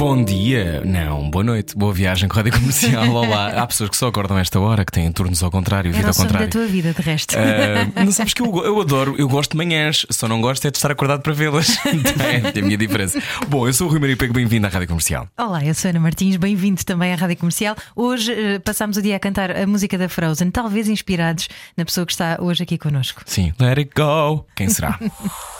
Bom dia, não, boa noite, boa viagem com a Rádio Comercial. Olá, há pessoas que só acordam a esta hora, que têm turnos ao contrário, vida ao sonho da contrário. tua vida, de resto. Ah, não sabes que eu, eu adoro, eu gosto de manhãs, só não gosto é de estar acordado para vê-las. é a minha diferença. Bom, eu sou o Rui Maria Pego, bem-vindo à Rádio Comercial. Olá, eu sou Ana Martins, bem-vindo também à Rádio Comercial. Hoje eh, passámos o dia a cantar a música da Frozen, talvez inspirados na pessoa que está hoje aqui connosco. Sim, let it go. Quem será?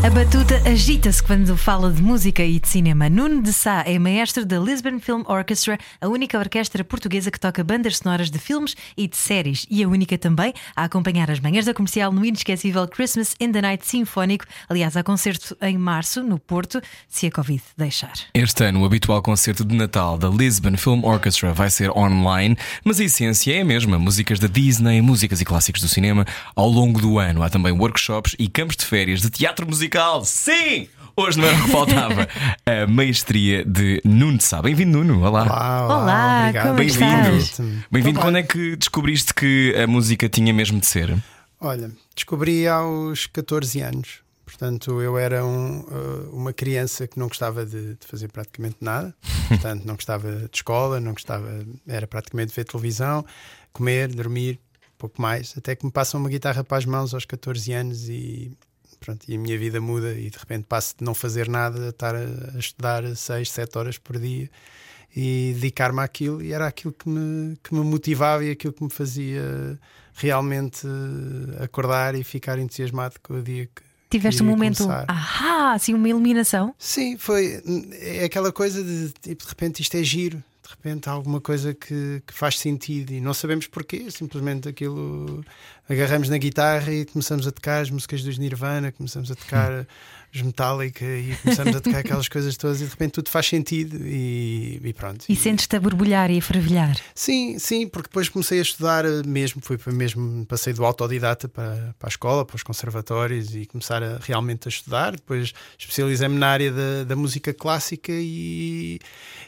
A batuta agita-se quando fala de música e de cinema. Nuno de Sá é maestro da Lisbon Film Orchestra, a única orquestra portuguesa que toca bandas sonoras de filmes e de séries, e a única também a acompanhar as manhãs da comercial no inesquecível Christmas in the Night Sinfónico. Aliás, há concerto em março, no Porto, se a Covid deixar. Este ano, o habitual concerto de Natal da Lisbon Film Orchestra vai ser online, mas a essência é a mesma: músicas da Disney, músicas e clássicos do cinema. Ao longo do ano, há também workshops e campos de férias de teatro musical. Sim! Hoje não era o que faltava. A maestria de Nuno de Sá. Bem-vindo, Nuno. Olá. Olá, Olá, obrigado. como Bem-vindo. estás? Bem-vindo. Quando é que descobriste que a música tinha mesmo de ser? Olha, descobri aos 14 anos. Portanto, eu era um, uh, uma criança que não gostava de, de fazer praticamente nada. Portanto, não gostava de escola, não gostava, era praticamente ver televisão, comer, dormir, pouco mais. Até que me passam uma guitarra para as mãos aos 14 anos e, pronto, e a minha vida muda. E de repente passo de não fazer nada a estar a, estudar 6, 7 horas por dia e dedicar-me àquilo. E era aquilo que me, que me motivava e aquilo que me fazia realmente acordar e ficar entusiasmado com o dia que. Tiveste um momento, começar. ah, assim, uma iluminação. Sim, foi é aquela coisa de tipo, de repente isto é giro, de repente há alguma coisa que, que faz sentido e não sabemos porquê, simplesmente aquilo agarramos na guitarra e começamos a tocar as músicas dos Nirvana, começamos a tocar os Metallica e começamos a tocar aquelas coisas todas e de repente tudo faz sentido e, e pronto. E sentes-te a borbulhar e a fervilhar. Sim, sim, porque depois comecei a estudar eh, mesmo, fui para mesmo, passei do autodidata para, para a escola, para os conservatórios e começar a, realmente a estudar. Depois especializei-me na área da, da música clássica e,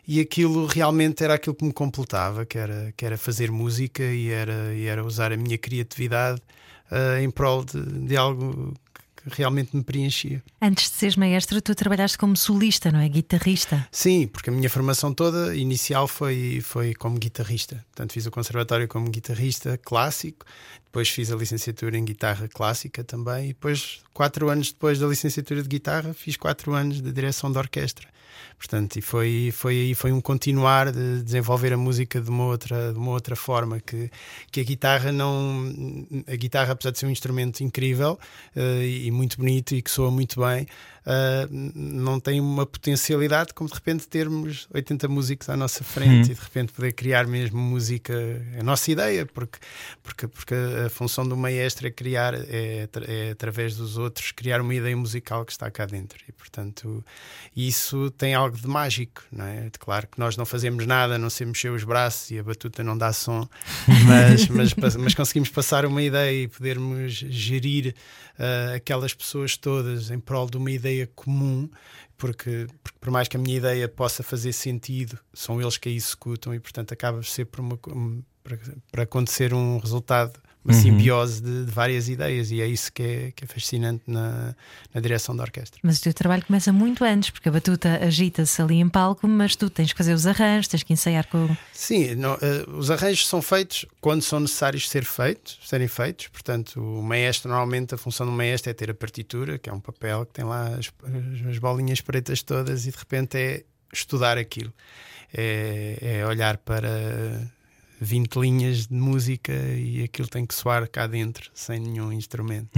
e aquilo realmente era aquilo que me completava, que era, que era fazer música e era, e era usar a minha criatividade eh, em prol de, de algo que realmente me preenchia. Antes de seres maestro, tu trabalhaste como solista, não é? Guitarrista. Sim, porque a minha formação toda inicial foi, foi como guitarrista. Portanto, fiz o conservatório como guitarrista clássico, depois fiz a licenciatura em guitarra clássica também, e depois, quatro anos depois da licenciatura de guitarra, fiz quatro anos de direção de orquestra. Portanto, e foi, foi, foi um continuar de desenvolver a música de uma outra, de uma outra forma que, que a guitarra não. A guitarra, apesar de ser um instrumento incrível eh, e muito bonito e que soa muito bem, eh, não tem uma potencialidade como de repente termos 80 músicos à nossa frente e de repente poder criar mesmo música, a nossa ideia, porque, porque, porque a função do maestro é criar, é, é através dos outros, criar uma ideia musical que está cá dentro. E portanto, isso tem algo de mágico, não é? Claro que nós não fazemos nada, não sei mexer os braços e a batuta não dá som, mas, mas, mas, conseguimos passar uma ideia e podermos gerir ah, aquelas pessoas todas em prol de uma ideia comum. Porque, porque por mais que a minha ideia possa fazer sentido, são eles que a executam e, portanto, acaba por ser por uma, um, para, para acontecer um resultado, uma simbiose de, de várias ideias, e é isso que é, que é fascinante na, na direção da orquestra. Mas o teu trabalho começa muito antes, porque a batuta agita-se ali em palco, mas tu tens que fazer os arranjos, tens que ensaiar com. Sim, não, eh, os arranjos são feitos quando são necessários ser feitos, serem feitos. Portanto, o maestro, normalmente, a função do maestro é ter a partitura, que é um papel que tem lá as, as- as bolinhas pretas todas, e de repente é estudar aquilo. É, é olhar para 20 linhas de música e aquilo tem que soar cá dentro, sem nenhum instrumento.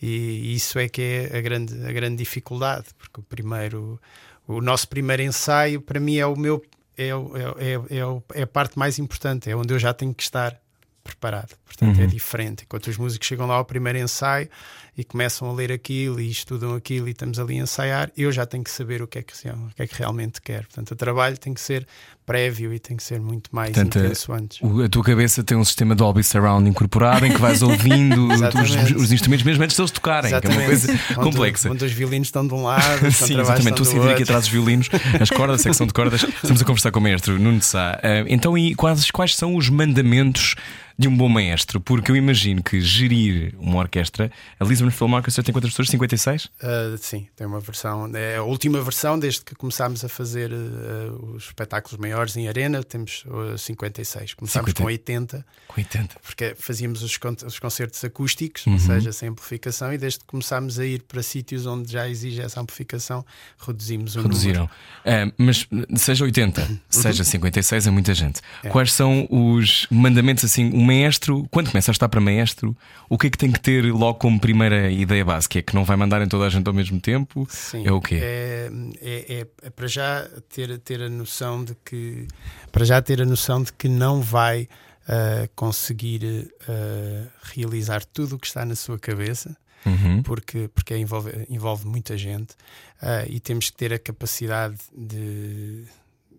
E isso é que é a grande, a grande dificuldade, porque o primeiro, o nosso primeiro ensaio, para mim, é o meu. É, é, é, é a parte mais importante, é onde eu já tenho que estar preparado. Portanto, é diferente. Enquanto os músicos chegam lá ao primeiro ensaio e começam a ler aquilo e estudam aquilo e estamos ali a ensaiar, eu já tenho que saber o que é que, o que, é que realmente quero. Portanto, o trabalho tem que ser prévio e tem que ser muito mais Portanto, intenso antes. A tua cabeça tem um sistema Dolby Surround incorporado em que vais ouvindo os, Exatamente. os instrumentos mesmo antes de eles tocarem, que é uma coisa Onde- complexa. Onde os violinos estão de um lado, Sim, exatamente. Estou a estão sentir do aqui atrás os violinos, as cordas, a secção de cordas. Estamos a conversar com o maestro Nuno de Sá. Ah, então, e quais, quais são os mandamentos de um bom maestro? Porque eu imagino que gerir uma orquestra, a Lisbon Film Orchestra tem quantas pessoas? 56? Uh, sim, tem uma versão, é a última versão desde que começámos a fazer uh, os espetáculos maiores em arena, temos uh, 56. Começámos 50. com 80, Com 80. porque fazíamos os, con- os concertos acústicos, Uhum. ou seja, sem amplificação, e desde que começámos a ir para sítios onde já exige essa amplificação, reduzimos o Reduziram. Ah, mas seja 80, seja 56, é muita gente. Quais são os mandamentos assim? O maestro, quando começa a estar para maestro, o que é que tem que ter logo como primeira ideia básica? É que não vai mandar em toda a gente ao mesmo tempo? Sim, É o quê? É, é- é- é para já ter, ter a noção de que para já ter a noção de que não vai ah, conseguir ah, realizar tudo o que está na sua cabeça Uhum. porque, porque envolve, envolve muita gente ah, e temos que ter a capacidade de,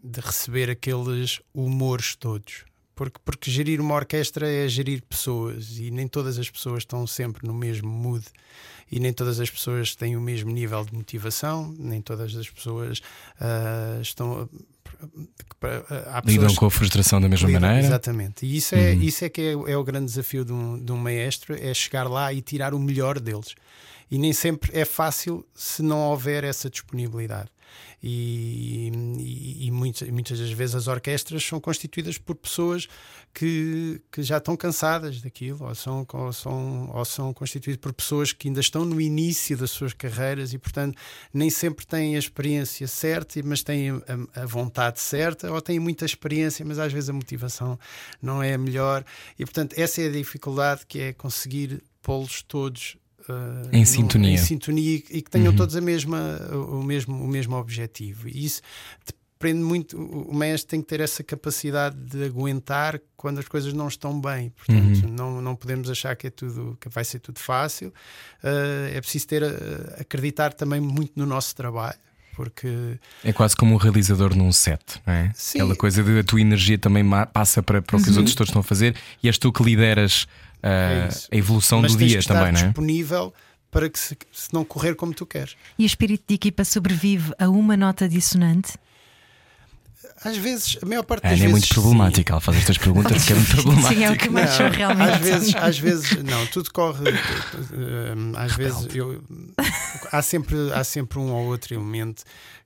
de receber aqueles humores todos. Porque, porque gerir uma orquestra é gerir pessoas e nem todas as pessoas estão sempre no mesmo mood e nem todas as pessoas têm o mesmo nível de motivação, nem todas as pessoas ah, estão. Há Lidam pessoas com a frustração da mesma Lidam, maneira? Exatamente. E isso é, Uhum. isso é que é, é o grande desafio de um, de um maestro: é chegar lá e tirar o melhor deles. E nem sempre é fácil se não houver essa disponibilidade. E, e, e muitas, muitas das vezes as orquestras são constituídas por pessoas que, que já estão cansadas daquilo, ou são, ou, são, ou são constituídas por pessoas que ainda estão no início das suas carreiras e, portanto, nem sempre têm a experiência certa, mas têm a, a vontade certa, ou têm muita experiência, mas às vezes a motivação não é a melhor. E, portanto, essa é a dificuldade que é conseguir pô-los todos Em num- sintonia. em sintonia e que tenham Uhum. todos a mesma, o, mesmo, o mesmo objetivo. E isso depende muito. O maestro tem que ter essa capacidade de aguentar quando as coisas não estão bem. Portanto, Uhum. não, não podemos achar que, é tudo, que vai ser tudo fácil. Uh, é preciso ter, uh, acreditar também muito no nosso trabalho. Porque É quase como um realizador num set, não é? Sim. Aquela coisa de a tua energia também passa para, para o que os outros todos estão a fazer e és tu que lideras ah, É isso. a evolução mas do dia também, não é? disponível para que se, se não correr como tu queres. E o espírito de equipa sobrevive a uma nota dissonante? Às vezes, a maior parte A das Ana é vezes. muito problemática. Ela faz estas perguntas porque é muito Sim, é o problemática. que mais sou Não, realmente. Às vezes, às vezes, não, tudo corre. hum, Às vezes, eu, há, sempre, há sempre um ou outro elemento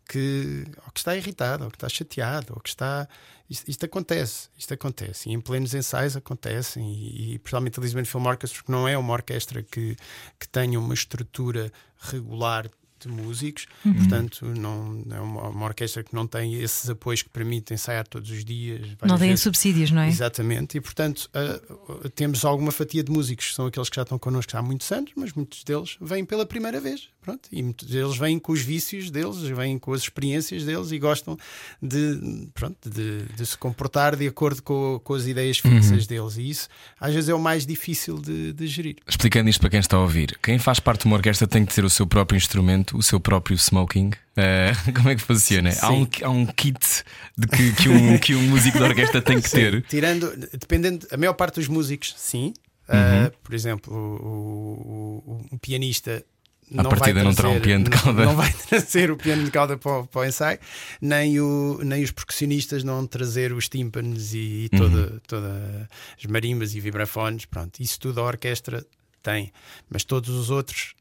que, ou que está irritado, ou que está chateado, ou que está. Isto, isto acontece, isto acontece. E em plenos ensaios acontecem, e, e principalmente a Lisbon Film Orchestra, porque não é uma orquestra que, que tenha uma estrutura regular de músicos, Uhum. portanto, não é uma, uma orquestra que não tem esses apoios que permitem ensaiar todos os dias. Não vezes. subsídios, não é? Exatamente, e portanto uh, temos alguma fatia de músicos que são aqueles que já estão connosco há muitos anos, mas muitos deles vêm pela primeira vez. Pronto, e muitos deles vêm com os vícios deles, vêm com as experiências deles e gostam de, pronto, de, de se comportar de acordo com, com as ideias fixas deles. E isso às vezes é o mais difícil de, de gerir. Explicando isto para quem está a ouvir, quem faz parte de uma orquestra tem que ter o seu próprio instrumento, o seu próprio smoking. Ah, como é que funciona? Há um, há um kit de que, que um, que um músico de orquestra tem que Sim, ter. Tirando, dependendo, a maior parte dos músicos, sim. Uh, por exemplo, o, o- o- pianista. Não vai partida não terá um trazer- piano de não- cauda. Não, vai trazer o piano de cauda para, o- para o ensaio, nem, o, nem os percussionistas não trazer os tímpanos e, Uhum. toda, toda as marimbas e vibrafones. Pronto, isso tudo a orquestra tem, mas todos os outros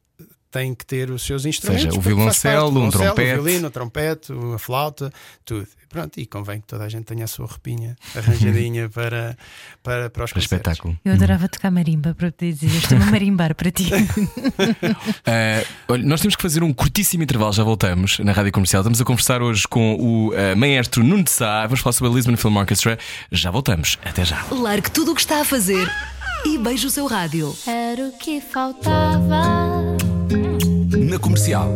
têm que ter os seus instrumentos. Seja, o violoncelo, um trompete. O violino, o trompete, a flauta, tudo. Pronto, e convém que toda a gente tenha a sua roupinha arranjadinha para, para, para os concertos. espetáculo. Eu adorava tocar marimba para poder dizer, estou-me a marimbar para ti. Ah, olha, nós temos que fazer um curtíssimo intervalo, já voltamos na rádio comercial. Estamos a conversar hoje com o ah, maestro Nuno de Sá. Vamos falar sobre a Lisbon Film Orchestra. Já voltamos. Até já. Largue tudo o que está a fazer e beije o seu rádio. Era o que faltava. Na comercial.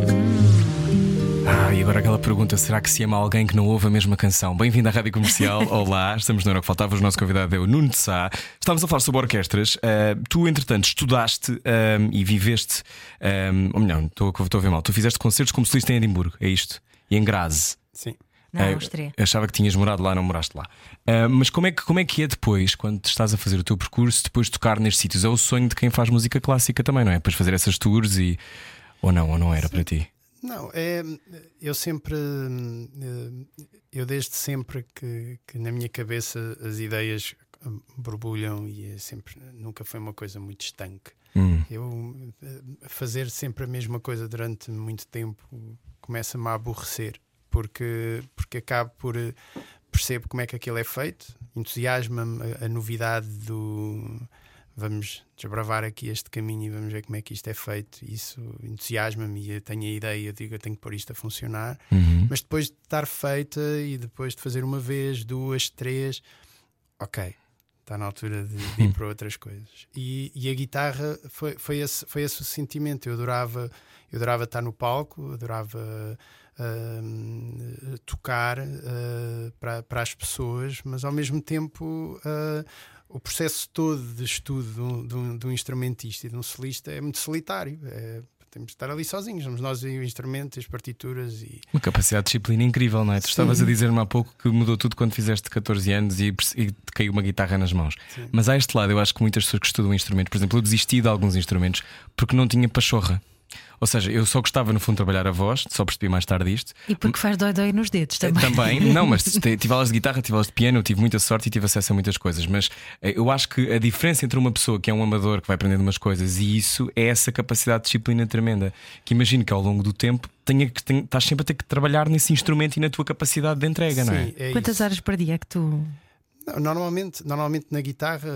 Ah, e agora aquela pergunta: será que se ama alguém que não ouve a mesma canção? Bem-vindo à Rádio Comercial. Olá, estamos no Hora que Faltava. O nosso convidado é o Nuno de Sá. Estávamos a falar sobre orquestras. Ah, tu, entretanto, estudaste ah, e viveste. ah, ou melhor, estou estou a ver mal. Tu fizeste concertos como solista em Edimburgo, é isto? E em Graz. Sim. Na Ah, Áustria. Achava que tinhas morado lá, não moraste lá. Ah, mas como é, que, como é que é depois, quando estás a fazer o teu percurso, depois de tocar nestes sítios? É o sonho de quem faz música clássica também, não é? Depois fazer essas tours e. Ou não, ou não era para ti? Não, é, eu sempre, eu desde sempre que, que na minha cabeça as ideias borbulham e é sempre, nunca foi uma coisa muito estanque. Hum. Eu eh, fazer sempre a mesma coisa durante muito tempo começa-me a aborrecer, porque, porque acabo por eh, percebo como é que aquilo é feito, entusiasma-me a, a novidade do vamos desbravar aqui este caminho e vamos ver como é que isto é feito. Isso entusiasma-me e eu tenho a ideia, eu digo eu tenho que pôr isto a funcionar, Uhum. mas depois de estar feita e depois de fazer uma vez, duas, três, ok. Está na altura de, de ir para outras coisas. E, e a guitarra foi, foi, esse, foi esse o sentimento. Eu adorava, eu adorava estar no palco, adorava hum, tocar uh, para, para as pessoas, mas ao mesmo tempo uh, o processo todo de estudo de um, de um- um instrumentista e de um solista é muito solitário. É- temos de estar ali sozinhos, somos nós e o instrumento, as partituras e Uma capacidade de disciplina incrível, não é? Tu estavas a dizer-me há pouco que mudou tudo quando fizeste 14 anos e, e caiu uma guitarra nas mãos. Mas há este lado, eu acho que muitas pessoas que estudam instrumentos, por exemplo, eu desisti de alguns instrumentos porque não tinha pachorra. Ou seja, eu só gostava no fundo de trabalhar a voz, só percebi mais tarde isto. E porque faz dói-dói nos dedos também. Também, não, mas tive aulas de guitarra, tive aulas de piano, eu tive muita sorte e tive acesso a muitas coisas. Mas eh, eu acho que a diferença entre uma pessoa que é um amador que vai aprendendo umas coisas e isso é essa capacidade de disciplina tremenda. Que imagino que ao longo do tempo tenha que, tenha- estás sempre a ter que trabalhar nesse instrumento e na tua capacidade de entrega, não é? Sim, é Quantas isso. horas por dia é que tu. Normalmente, normalmente na guitarra,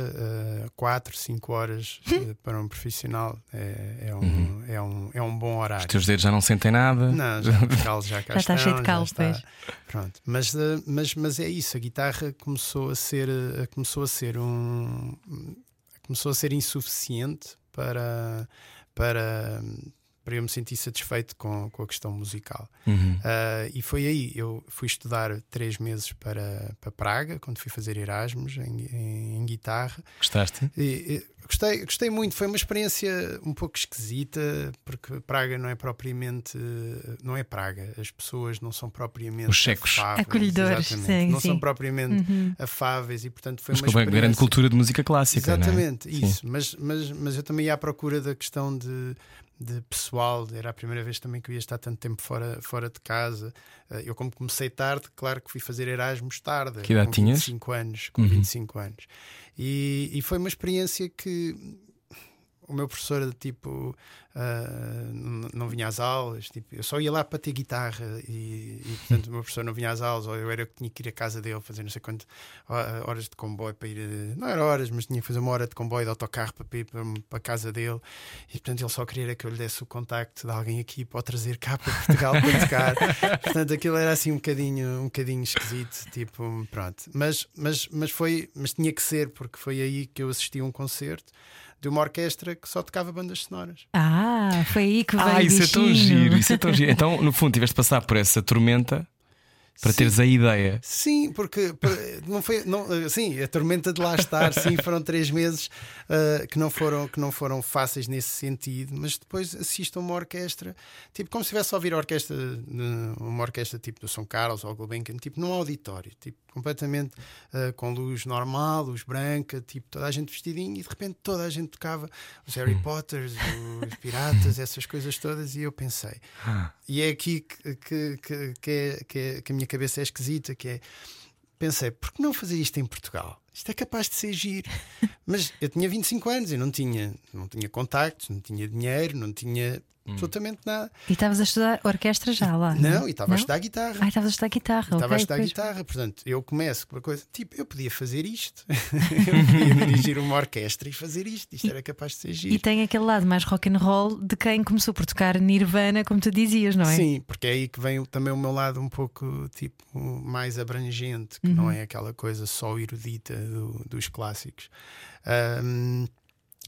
4, 5 horas eh, para um profissional é, é, um, é, um, é um bom Os horário. teus dedos já não sentem nada. Não, já, os calos já cá Já está cheio de calo, está. Pronto. Mas, eh, mas, mas é isso, a guitarra começou a ser, eh, começou a ser um começou a ser insuficiente para, para, para eu me sentir satisfeito com, com a questão musical. Uhum. Ah, e foi aí, eu fui estudar três meses para, para Praga, quando fui fazer Erasmus em, em- em guitarra. Gostaste? E, e gostei, gostei muito, foi uma experiência um pouco esquisita, porque Praga não é propriamente. Não é Praga, as pessoas não são propriamente Os checos. afáveis, Acolhedores, sim, não sim. são propriamente Uhum. afáveis e, portanto, foi Mas uma experiência. grande cultura de música clássica, não é? Exatamente, Sim. isso. Mas, mas, mas eu também ia à procura da questão de, de pessoal. Era a primeira vez também que eu ia estar tanto tempo fora, fora de casa. Eh, Eu, como comecei tarde, claro que fui fazer Erasmus tarde. Que idade com tinhas? 25 anos. Com Uhum. 25 anos. E, e foi uma experiência que o meu professor tipo ah, n- não vinha às aulas tipo, eu só ia lá para ter guitarra e, e, portanto o meu professor não vinha às aulas ou eu era que tinha que ir à casa dele fazer não sei quanto ho- horas de comboio para ir a- não era horas mas tinha que fazer uma hora de comboio de autocarro para ir para, para a casa dele e portanto ele só queria que eu lhe desse o contacto de alguém aqui para o trazer cá para Portugal para tocar. Portanto aquilo era assim um bocadinho um bocadinho esquisito tipo pronto. Mas mas mas foi mas tinha que ser porque foi aí que eu assisti a um concerto de uma orquestra que só tocava bandas sonoras Ah, foi aí que veio Ah, o isso é tão bichinho. giro, isso é tão giro. Então, no fundo, tiveste de passar por essa tormenta para Sim. teres a ideia. Sim, porque por- não foi, não, eh, sim, a tormenta de lá estar, sim, foram três meses eh, que não foram que não foram fáceis nesse sentido, mas depois assisto a uma orquestra, tipo como se estivesse a ouvir a orquestra, uma orquestra tipo do São Carlos ou Gulbenkian, tipo num auditório, tipo completamente eh, com luz normal, luz branca, tipo toda a gente vestidinho e de repente toda a gente tocava os Harry Potters, os piratas, essas coisas todas e eu pensei, e é aqui que, que, que, que, é, que, é- que a minha cabeça é esquisita, que é pensei, por que não fazer isto em Portugal? Isto é capaz de ser giro. Mas eu tinha 25 anos e não tinha, não tinha contactos, não tinha dinheiro, não tinha absolutamente nada. E estavas a estudar orquestra já lá? Não, e estava a estudar guitarra. Ah, estavas a estudar guitarra. Estava ok, a estudar pois. guitarra, portanto, eu começo com uma coisa, tipo, eu podia fazer isto, eu podia dirigir uma orquestra e fazer isto, isto era capaz de ser giro. E tem aquele lado mais rock and roll de quem começou por tocar Nirvana, como tu dizias, não é? Sim, porque é aí que vem também o meu lado um pouco tipo mais abrangente, que Uhum. não é aquela coisa só erudita do- dos clássicos. Ahm,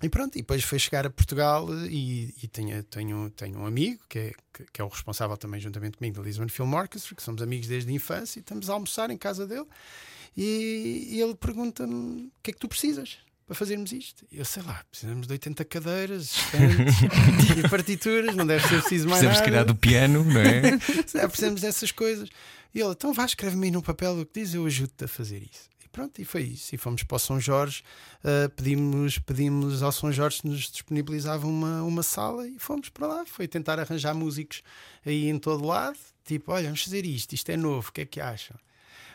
E pronto, e depois foi chegar a Portugal e, e tenho, tenho, tenho um amigo que é, que, que é o responsável também, juntamente comigo, da Lisbon Film Orchestra, que somos amigos desde a infância, e estamos a almoçar em casa dele. E, e ele pergunta-me: o que é que tu precisas? Para fazermos isto, eu sei lá, precisamos de 80 cadeiras, estantes e partituras, não deve ser preciso mais Precisamos, se nada. calhar, do piano, não é? Precisamos dessas coisas. E ele, então vá, escreve-me aí no papel o que diz, eu ajudo-te a fazer isso. Pronto, e foi isso. E fomos para o São Jorge, ah, pedimos, pedimos ao São Jorge se nos disponibilizava uma, uma sala e fomos para lá. Foi tentar arranjar músicos aí em todo lado. Tipo, olha, vamos fazer isto, isto é novo, o que é que acham?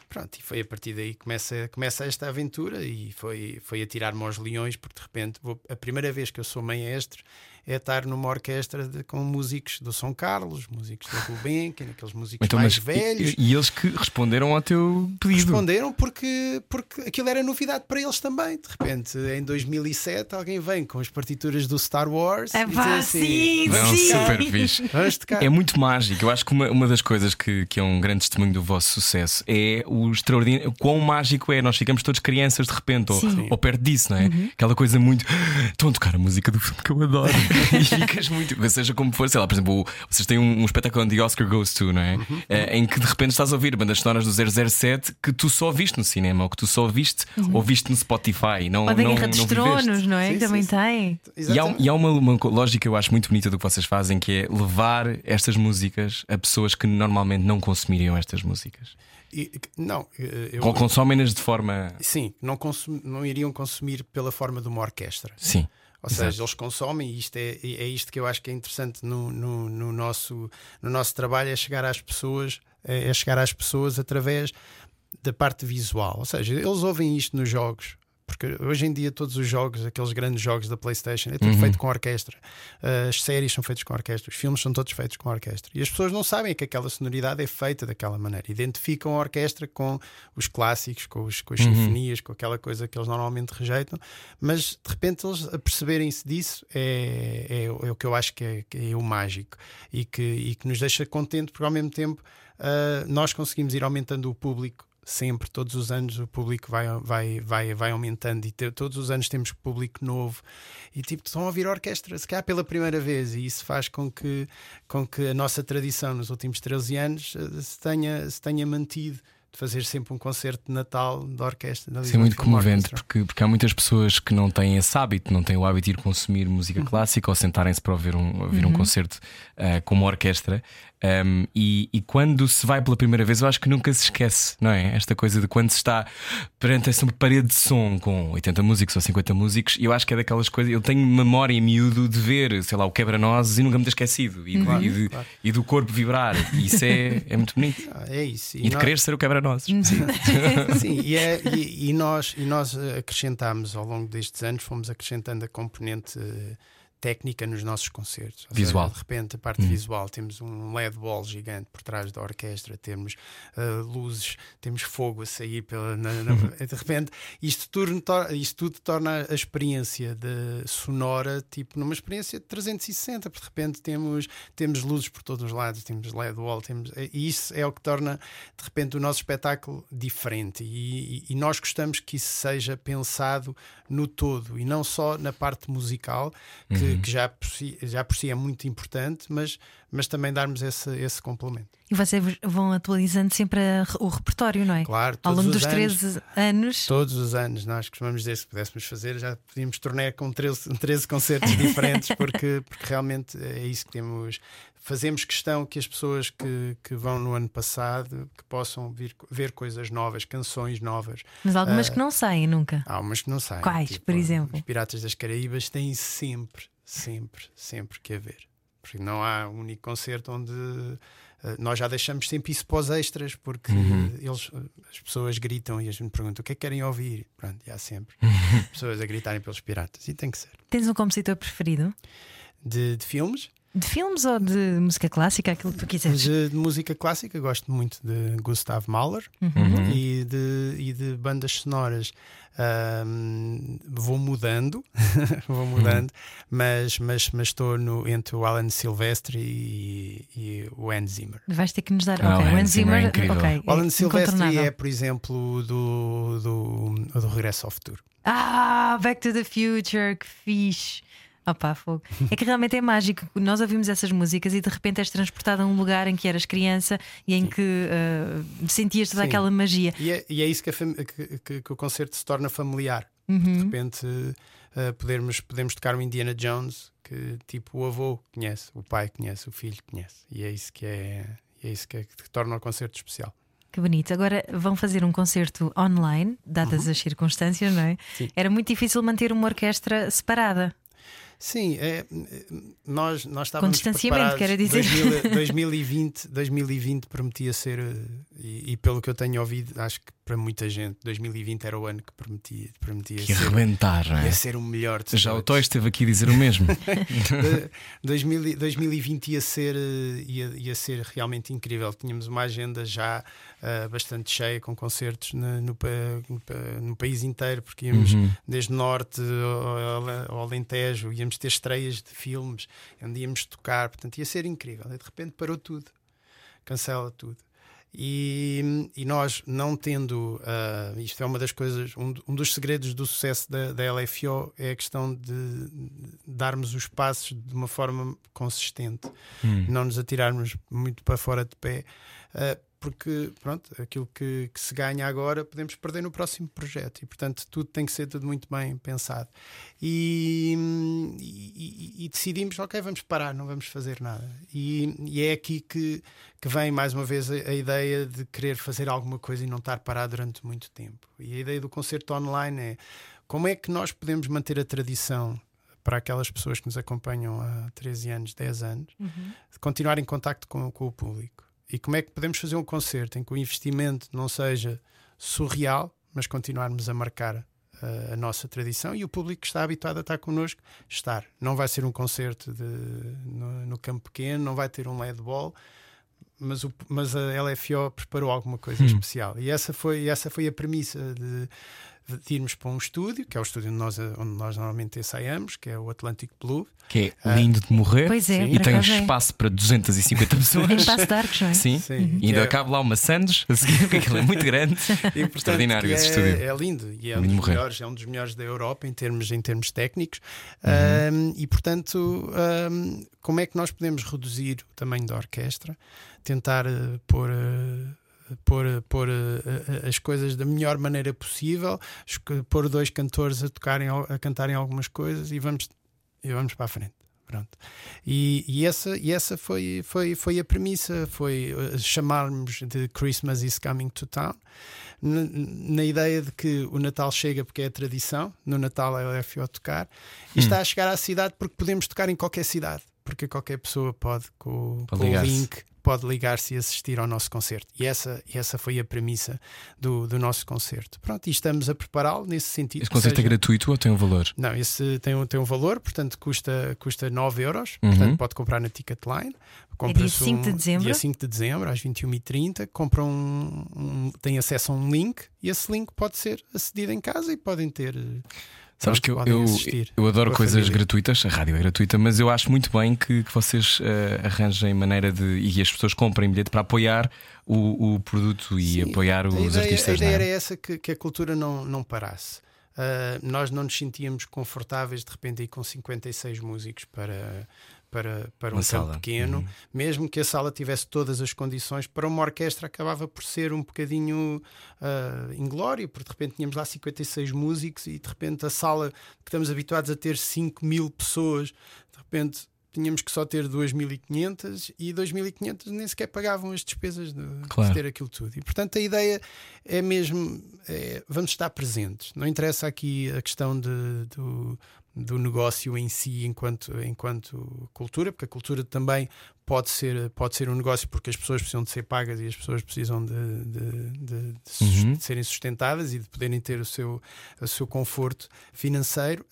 Pronto, e foi a partir daí que começa, começa esta aventura e foi, foi a tirar-me aos leões, porque de repente vou- a primeira vez que eu sou maestro é estar numa orquestra de- com músicos do São Carlos, músicos do Gulbenkian, aqueles músicos Então, mais mas velhos. e, e eles que responderam ao teu pedido. Responderam porque, porque aquilo era novidade para eles também. De repente, em 2007, alguém vem com as partituras do Star Wars É e diz pá, assim: sim, Não, sim. super fixe. É muito mágico. Eu acho que uma, uma das coisas que, que é um grande testemunho do vosso sucesso é o extraordinário. Quão mágico é. Nós ficamos todos crianças de repente, ou, ou perto disso, não é? Uhum. Aquela coisa muito. Estão a tocar a música do filme que eu adoro. e ficas muito. Seja como for, sei lá, por exemplo, vocês têm um, um espetáculo onde The Oscar Goes To, não é? Uhum. Eh, em que de repente estás a ouvir bandas sonoras do 007 que tu só viste no cinema, ou que tu só viste ou viste no Spotify. Não, Ou da não, Guerra dos não Tronos, viveste. não é? Sim, que também sim. tem. E há, e há uma, uma lógica que eu acho muito bonita do que vocês fazem, que é levar estas músicas a pessoas que normalmente não consumiriam estas músicas. E- não, eh, eu, Ou consomem-nas de forma. sim, não, consum- não iriam consumir pela forma de uma orquestra. Sim. Ou seja, eles consomem e isto é, é isto que eu acho que é interessante no, no, no nosso, no nosso trabalho, é chegar às pessoas, é é chegar às pessoas através da parte visual. Ou seja, eles ouvem isto nos jogos. Porque hoje em dia todos os jogos, aqueles grandes jogos da Playstation, é tudo feito com orquestra. As séries são feitas com orquestra, os filmes são todos feitos com orquestra. E as pessoas não sabem que aquela sonoridade é feita daquela maneira. Identificam a orquestra com os clássicos, com, os, com as sinfonias, com aquela coisa que eles normalmente rejeitam. Mas de repente eles perceberem-se disso é, é, é o que eu acho que é, que é o mágico e que, e que nos deixa contente, porque ao mesmo tempo ah, nós conseguimos ir aumentando o público sempre, todos os anos o público vai, vai, vai, vai aumentando e te- todos os anos temos público novo. E tipo estão a ouvir orquestra, se calhar pela primeira vez, e isso faz com que, com que a nossa tradição nos últimos 13 anos eh, se tenha, se tenha mantido de fazer sempre um concerto de Natal da orquestra. Isso é muito comovente porque, porque há muitas pessoas que não têm esse hábito, não têm o hábito de ir consumir música clássica ou sentarem-se para ouvir um, ouvir um concerto ah, com uma orquestra. Um, e, e quando se vai pela primeira vez, eu acho que nunca se esquece, não é? Esta coisa de quando se está perante essa parede de som com 80 músicos ou 50 músicos, e eu acho que é daquelas coisas. Eu tenho memória em miúdo de ver, sei lá, o quebra-nozes e nunca me ter esquecido, e, de- e de- e do corpo vibrar. E isso é, é muito bonito. Ah, é isso. E de nós- querer ser o quebra-nozes. Sim, e, é- e- e nós, e nós acrescentámos ao longo destes anos, fomos acrescentando a componente eh, técnica nos nossos concertos. Ou seja, Visual. de repente, a parte visual, temos um LED wall gigante por trás da orquestra, temos eh, luzes, temos fogo a sair pela. na- na- de repente, isto tudo, isto tudo torna a experiência de sonora tipo numa experiência de 360, porque de repente temos, temos luzes por todos os lados, temos LED wall, temos, e isso é o que torna de repente o nosso espetáculo diferente. E, e- e nós gostamos que isso seja pensado no todo e não só na parte musical, que, que já, por si, já por si é muito importante, mas, mas também darmos esse, esse complemento. E vocês vão atualizando sempre a- o repertório, não é? Claro, Ao todos longo os dos anos- 13 anos. Todos os anos nós costumamos dizer se pudéssemos fazer, já podíamos tornar com 13, 13 concertos diferentes, porque, porque realmente é isso que temos. Fazemos questão que as pessoas que, que vão no ano passado que possam vir, ver coisas novas, canções novas. Mas algumas Ah, que não saem nunca. Há umas que não saem. Quais, por exemplo? Os Piratas das Caraíbas têm sempre, sempre, sempre que haver. Porque não há um único concerto onde eh, nós já deixamos sempre isso para os extras, porque Uhum. eles, as pessoas gritam e a gente pergunta o que é que querem ouvir. Pronto, e há sempre pessoas a gritarem pelos piratas. E tem que ser. Tens um compositor preferido? De, de filmes, De filmes ou de música clássica? Aquilo que tu quiseres. de, de música clássica, gosto muito de Gustav Mahler Uhum. e, de, e de bandas sonoras. Ahm, vou mudando, vou mudando, mas, mas, mas estou no, entre o Alan Silvestre e, e o Hans Zimmer. Vais ter que nos dar. Ah, ok, o Hans Zimmer é Zimmer. incrível. ok, O Alan Silvestre incontornável. é, por exemplo, do, do, do Regresso ao Futuro. Ah, Back to the Future, que fixe. Opa, fogo. É que realmente é mágico. Nós ouvimos essas músicas e de repente és transportado a um lugar em que eras criança e em que uh, sentias toda Sim. aquela magia. E é, e é isso que, que- que- que o concerto se torna familiar. Uhum. De repente uh, podermos, podemos tocar o Indiana Jones, que tipo o avô conhece, o pai conhece, o filho conhece. E é isso que é, é isso que, é- que torna o concerto especial. Que bonito. Agora vão fazer um concerto online, dadas as circunstâncias, não é? Uhum. Sim. Era muito difícil manter uma orquestra separada. Sim, é, nós, nós estávamos distanciamento, preparados. quero dizer. 2000 2020, 2020 prometia ser, eh, e, e pelo que eu tenho ouvido, acho que para muita gente, 2020 era o ano que prometia, prometia Que ser, arrebentar, é? ia ser o melhor de Já o todos. Toy esteve aqui a dizer o mesmo. De- 2000 e- 2020 ia ser, eh, ia, ia ser realmente incrível. Tínhamos uma agenda já eh, bastante cheia com concertos no, no, no no país inteiro, porque íamos Uhum. desde norte ao, ao- ao Alentejo, íamos ter estreias de filmes, onde íamos tocar, portanto ia ser incrível. E de repente parou tudo, cancela tudo. E, e nós, não tendo, ah, isto é uma das coisas, um, um dos segredos do sucesso da, da LFO é a questão de darmos os passos de uma forma consistente, não nos atirarmos muito para fora de pé, porque pronto, aquilo que, que se ganha agora podemos perder no próximo projeto e portanto tudo tem que ser tudo muito bem pensado. E, e- e- decidimos, ok, vamos parar, não vamos fazer nada. E, e é aqui que, que vem mais uma vez a, a ideia de querer fazer alguma coisa e não estar parado durante muito tempo. E a ideia do concerto online é como é que nós podemos manter a tradição para aquelas pessoas que nos acompanham há 13 anos, 10 anos, de continuar em contacto com, com o público. E como é que podemos fazer um concerto em que o investimento não seja surreal, mas continuarmos a marcar uh, a nossa tradição e o público que está habituado a estar connosco estar. Não vai ser um concerto de, no, no campo pequeno, não vai ter um LED ball, mas, o- mas a LFO preparou alguma coisa especial. E essa foi, essa foi a premissa de, de irmos para um estúdio, que é o estúdio onde nós, onde nós normalmente ensaiamos, que é o Atlantic Blue. Que é lindo de morrer. Pois é, E tem um é. espaço para 250 pessoas. Em Passo de Arcos, não é? Sim, Sim. e ainda É. cabe lá uma a seguir, porque aquilo é muito grande. E, portanto, Extraordinário que esse é, estúdio. É lindo e é Lindo um, dos morrer. melhores, é um dos melhores da Europa em termos, em termos técnicos. Uhum. Um, e portanto, um, como é que nós podemos reduzir o tamanho da orquestra, tentar uh, pôr. uh, Pôr, pôr uh, uh, as coisas da melhor maneira possível, pôr dois cantores a tocarem, a cantarem algumas coisas e vamos, e vamos para a frente. Pronto. E, e essa, e essa foi, foi, foi a premissa: foi uh, chamarmos de Christmas is Coming to Town, na, na ideia de que o Natal chega porque é a tradição, no Natal é o FO tocar, e está a chegar à cidade porque podemos tocar em qualquer cidade, porque qualquer pessoa pode, com, com o link, pode ligar-se e assistir ao nosso concerto. E essa, e essa foi a premissa do, do nosso concerto. Pronto, e estamos a prepará-lo nesse sentido. Que concerto é seja- gratuito ou tem um valor? não, esse tem um, tem um valor, portanto custa, custa 9 euros. Uhum. Portanto, pode comprar na Ticketline. É dia Compra-se 5 de um- dezembro? Dia 5 de dezembro, às 21h30. Compra um, um- tem acesso a um link e esse link pode ser acedido em casa e podem ter. Sabes que eu, eu, eu adoro coisas família. gratuitas, a rádio é gratuita, mas eu acho muito bem que, que vocês eh, arranjem maneira de e as pessoas comprem bilhete para apoiar o, o produto e Sim, apoiar os ideia, artistas. A ideia não era é? essa que, que a cultura não, não parasse. Ah, nós não nos sentíamos confortáveis de repente aí com 56 músicos para, para, para um Uma campo sala. Uhum. pequeno, mesmo que a sala tivesse todas as condições, para uma orquestra acabava por ser um bocadinho ah, inglório, porque de repente tínhamos lá 56 músicos e de repente a sala que estamos habituados a ter 5 mil pessoas, de repente tínhamos que só ter 2.500 e 2.500 nem sequer pagavam as despesas de, de Claro. ter aquilo tudo. E portanto a ideia é mesmo é, vamos estar presentes. Não interessa aqui a questão de, do, do negócio em si enquanto, enquanto cultura, porque a cultura também pode ser, pode ser um negócio porque as pessoas precisam de ser pagas e as pessoas precisam de, de, de- de Uhum. serem sustentadas e de poderem ter o seu, o seu conforto financeiro.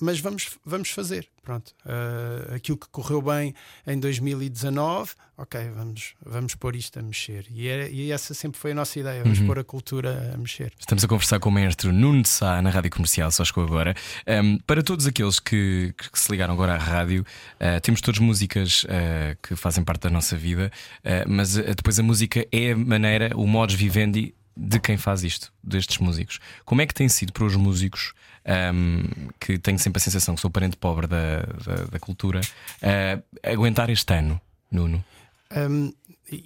Mas vamos, vamos fazer. Pronto, Ah, aquilo que correu bem em 2019, ok, vamos, vamos pôr isto a mexer. E, era- e essa sempre foi a nossa ideia, vamos Uhum. pôr a cultura a mexer. Estamos a conversar com o maestro Nuno de Sá na rádio comercial, só chegou agora. Um, para todos aqueles que, que se ligaram agora à rádio, uh, temos todas músicas uh, que fazem parte da nossa vida, uh, mas uh, depois a música é a maneira, o modus vivendi de quem faz isto, destes músicos. Como é que tem sido para os músicos um, que tenho sempre a sensação que sou parente pobre da, da, da cultura aguentar este ano, Nuno? Um,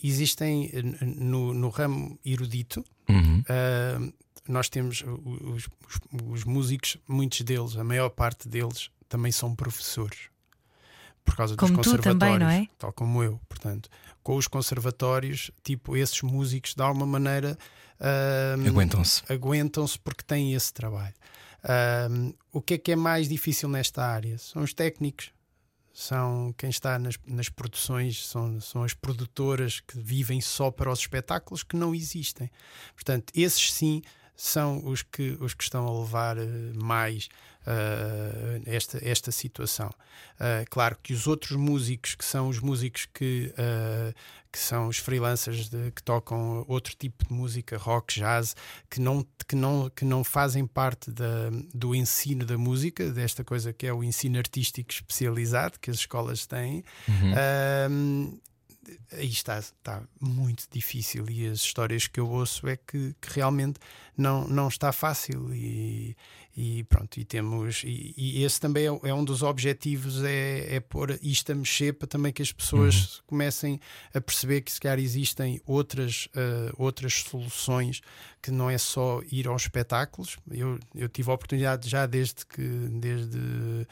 existem no, no, ramo erudito. Uhum. Uh, nós temos os, os, os, músicos, muitos deles, a maior parte deles, também são professores. Por causa como dos conservatórios, também, não é? tal como eu. Portanto, com os conservatórios, tipo, esses músicos, de alguma maneira, uh, aguentam-se. Aguentam-se porque têm esse trabalho. Uh, o que é que é mais difícil nesta área? São os técnicos são quem está nas, nas produções, são, são as produtoras que vivem só para os espetáculos que não existem. Portanto, esses sim são os que, os que estão a levar uh, mais uh, esta, esta situação. Uh, claro que os outros músicos, que são os músicos que, que são os freelancers de, que tocam outro tipo de música, rock, jazz, que não, que não, que não fazem parte da, do ensino da música, desta coisa que é o ensino artístico especializado que as escolas têm. Uhum aí está, está muito difícil. E as histórias que eu ouço é que, que realmente não, não está fácil. E, e pronto, e temos e, e esse também é, é, um dos objetivos é, é pôr isto a mexer para também que as pessoas uhum. comecem a perceber que se calhar existem outras, uh, outras soluções que não é só ir aos espetáculos. Eu, eu tive a oportunidade já desde que desde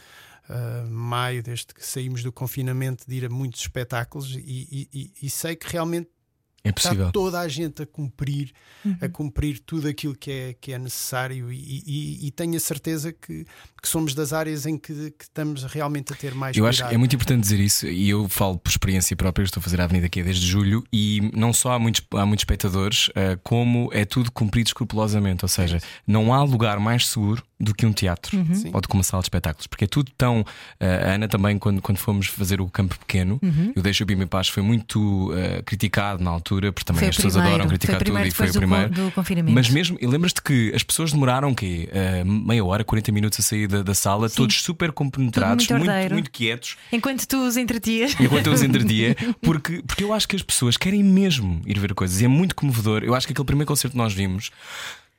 uh, maio, desde que saímos do confinamento, de ir a muitos espetáculos e, e, e sei que realmente é possível. Está toda a gente a cumprir, uhum. a cumprir tudo aquilo que é, que é necessário e, e, e tenho a certeza que, que, somos das áreas em que, que, estamos realmente a ter mais Eu cuidado. acho que é muito importante dizer isso e eu falo por experiência própria, estou a fazer a Avenida aqui desde julho e não só há muitos, há muitos espectadores, uh, como é tudo cumprido escrupulosamente, ou seja, não há lugar mais seguro do que um teatro uhum. ou de uma sala de espetáculos, porque é tudo tão. Uh, a Ana também, quando, quando fomos fazer o campo pequeno, uhum. eu deixo o Bim em Paz, foi muito uh, criticado na altura, porque também foi as pessoas primeiro, adoram criticar tudo e foi o primeiro. Do, do confinamento. Mas mesmo, lembras-te que as pessoas demoraram quê? Uh, meia hora, 40 minutos a sair da, da sala, Sim. todos super compenetrados, muito, muito, muito, quietos. Enquanto tu os entretias. Enquanto eu os entretia, porque, porque eu acho que as pessoas querem mesmo ir ver coisas e é muito comovedor. Eu acho que aquele primeiro concerto que nós vimos.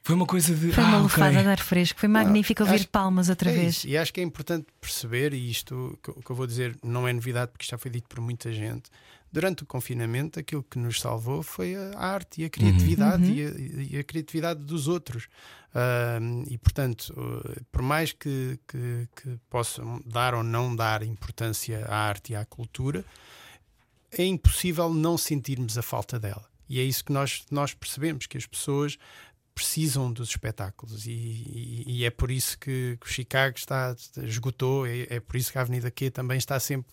Foi uma coisa de. Foi uma ah, lufada okay. de ar fresco, foi magnífico ouvir acho, palmas outra é vez. Isso. E acho que é importante perceber, e isto o que eu vou dizer não é novidade porque já foi dito por muita gente. Durante o confinamento, aquilo que nos salvou foi a arte e a criatividade uhum. e, a, e, a, criatividade dos outros. Uh, e portanto, uh, por mais que, que, que possam dar ou não dar importância à arte e à cultura, é impossível não sentirmos a falta dela. E é isso que nós, nós percebemos: que as pessoas precisam dos espetáculos. E, e, e, é por isso que, que o Chicago está, esgotou, é, é, por isso que a Avenida Q também está sempre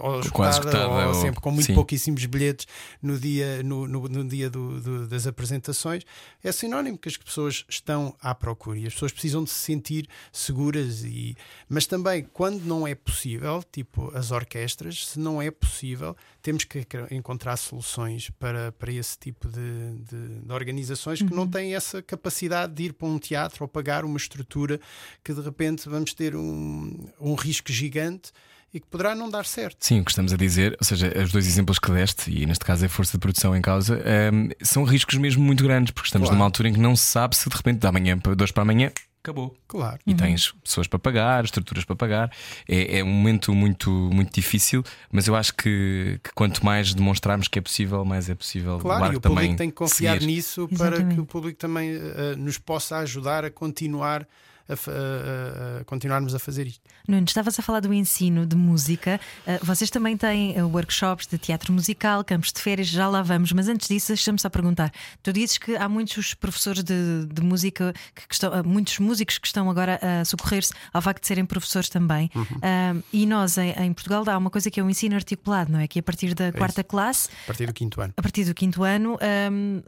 ou escutada, escutada, ou, ou sempre com muito sim. pouquíssimos bilhetes no dia, no, no, no dia do, do, das apresentações, é sinónimo que as pessoas estão à procura e as pessoas precisam de se sentir seguras. E, mas também, quando não é possível, tipo as orquestras, se não é possível, temos que encontrar soluções para, para esse tipo de, de, de organizações que uhum. não têm essa capacidade de ir para um teatro ou pagar uma estrutura que de repente vamos ter um, um risco gigante e que poderá não dar certo. Sim, o que estamos a dizer, ou seja, os dois exemplos que deste, e neste caso é a força de produção em causa, um, ehm, são riscos mesmo muito grandes, porque estamos claro. numa altura em que não se sabe se de repente da manhã para dois para amanhã acabou. Claro. E uhum. tens pessoas para pagar, estruturas para pagar. É, é, um momento muito, muito difícil, mas eu acho que, que, quanto mais demonstrarmos que é possível, mais é possível. Claro, e o público tem que confiar seguir. nisso Exatamente. para que o público também uh, nos possa ajudar a continuar a, a, a, continuarmos a fazer isto. Nuno, estavas a falar do ensino de música. Uh, vocês também têm uh, workshops de teatro musical, campos de férias, já lá vamos, mas antes disso, deixa-me só perguntar. Tu dizes que há muitos professores de, de música, que, que estão, uh, muitos músicos que estão agora a socorrer-se ao facto de serem professores também. Uhum. e nós, em, em, Portugal, há uma coisa que é o ensino articulado, não é? Que a partir da é quarta isso. classe. A partir do quinto ano. A partir do quinto ano, um,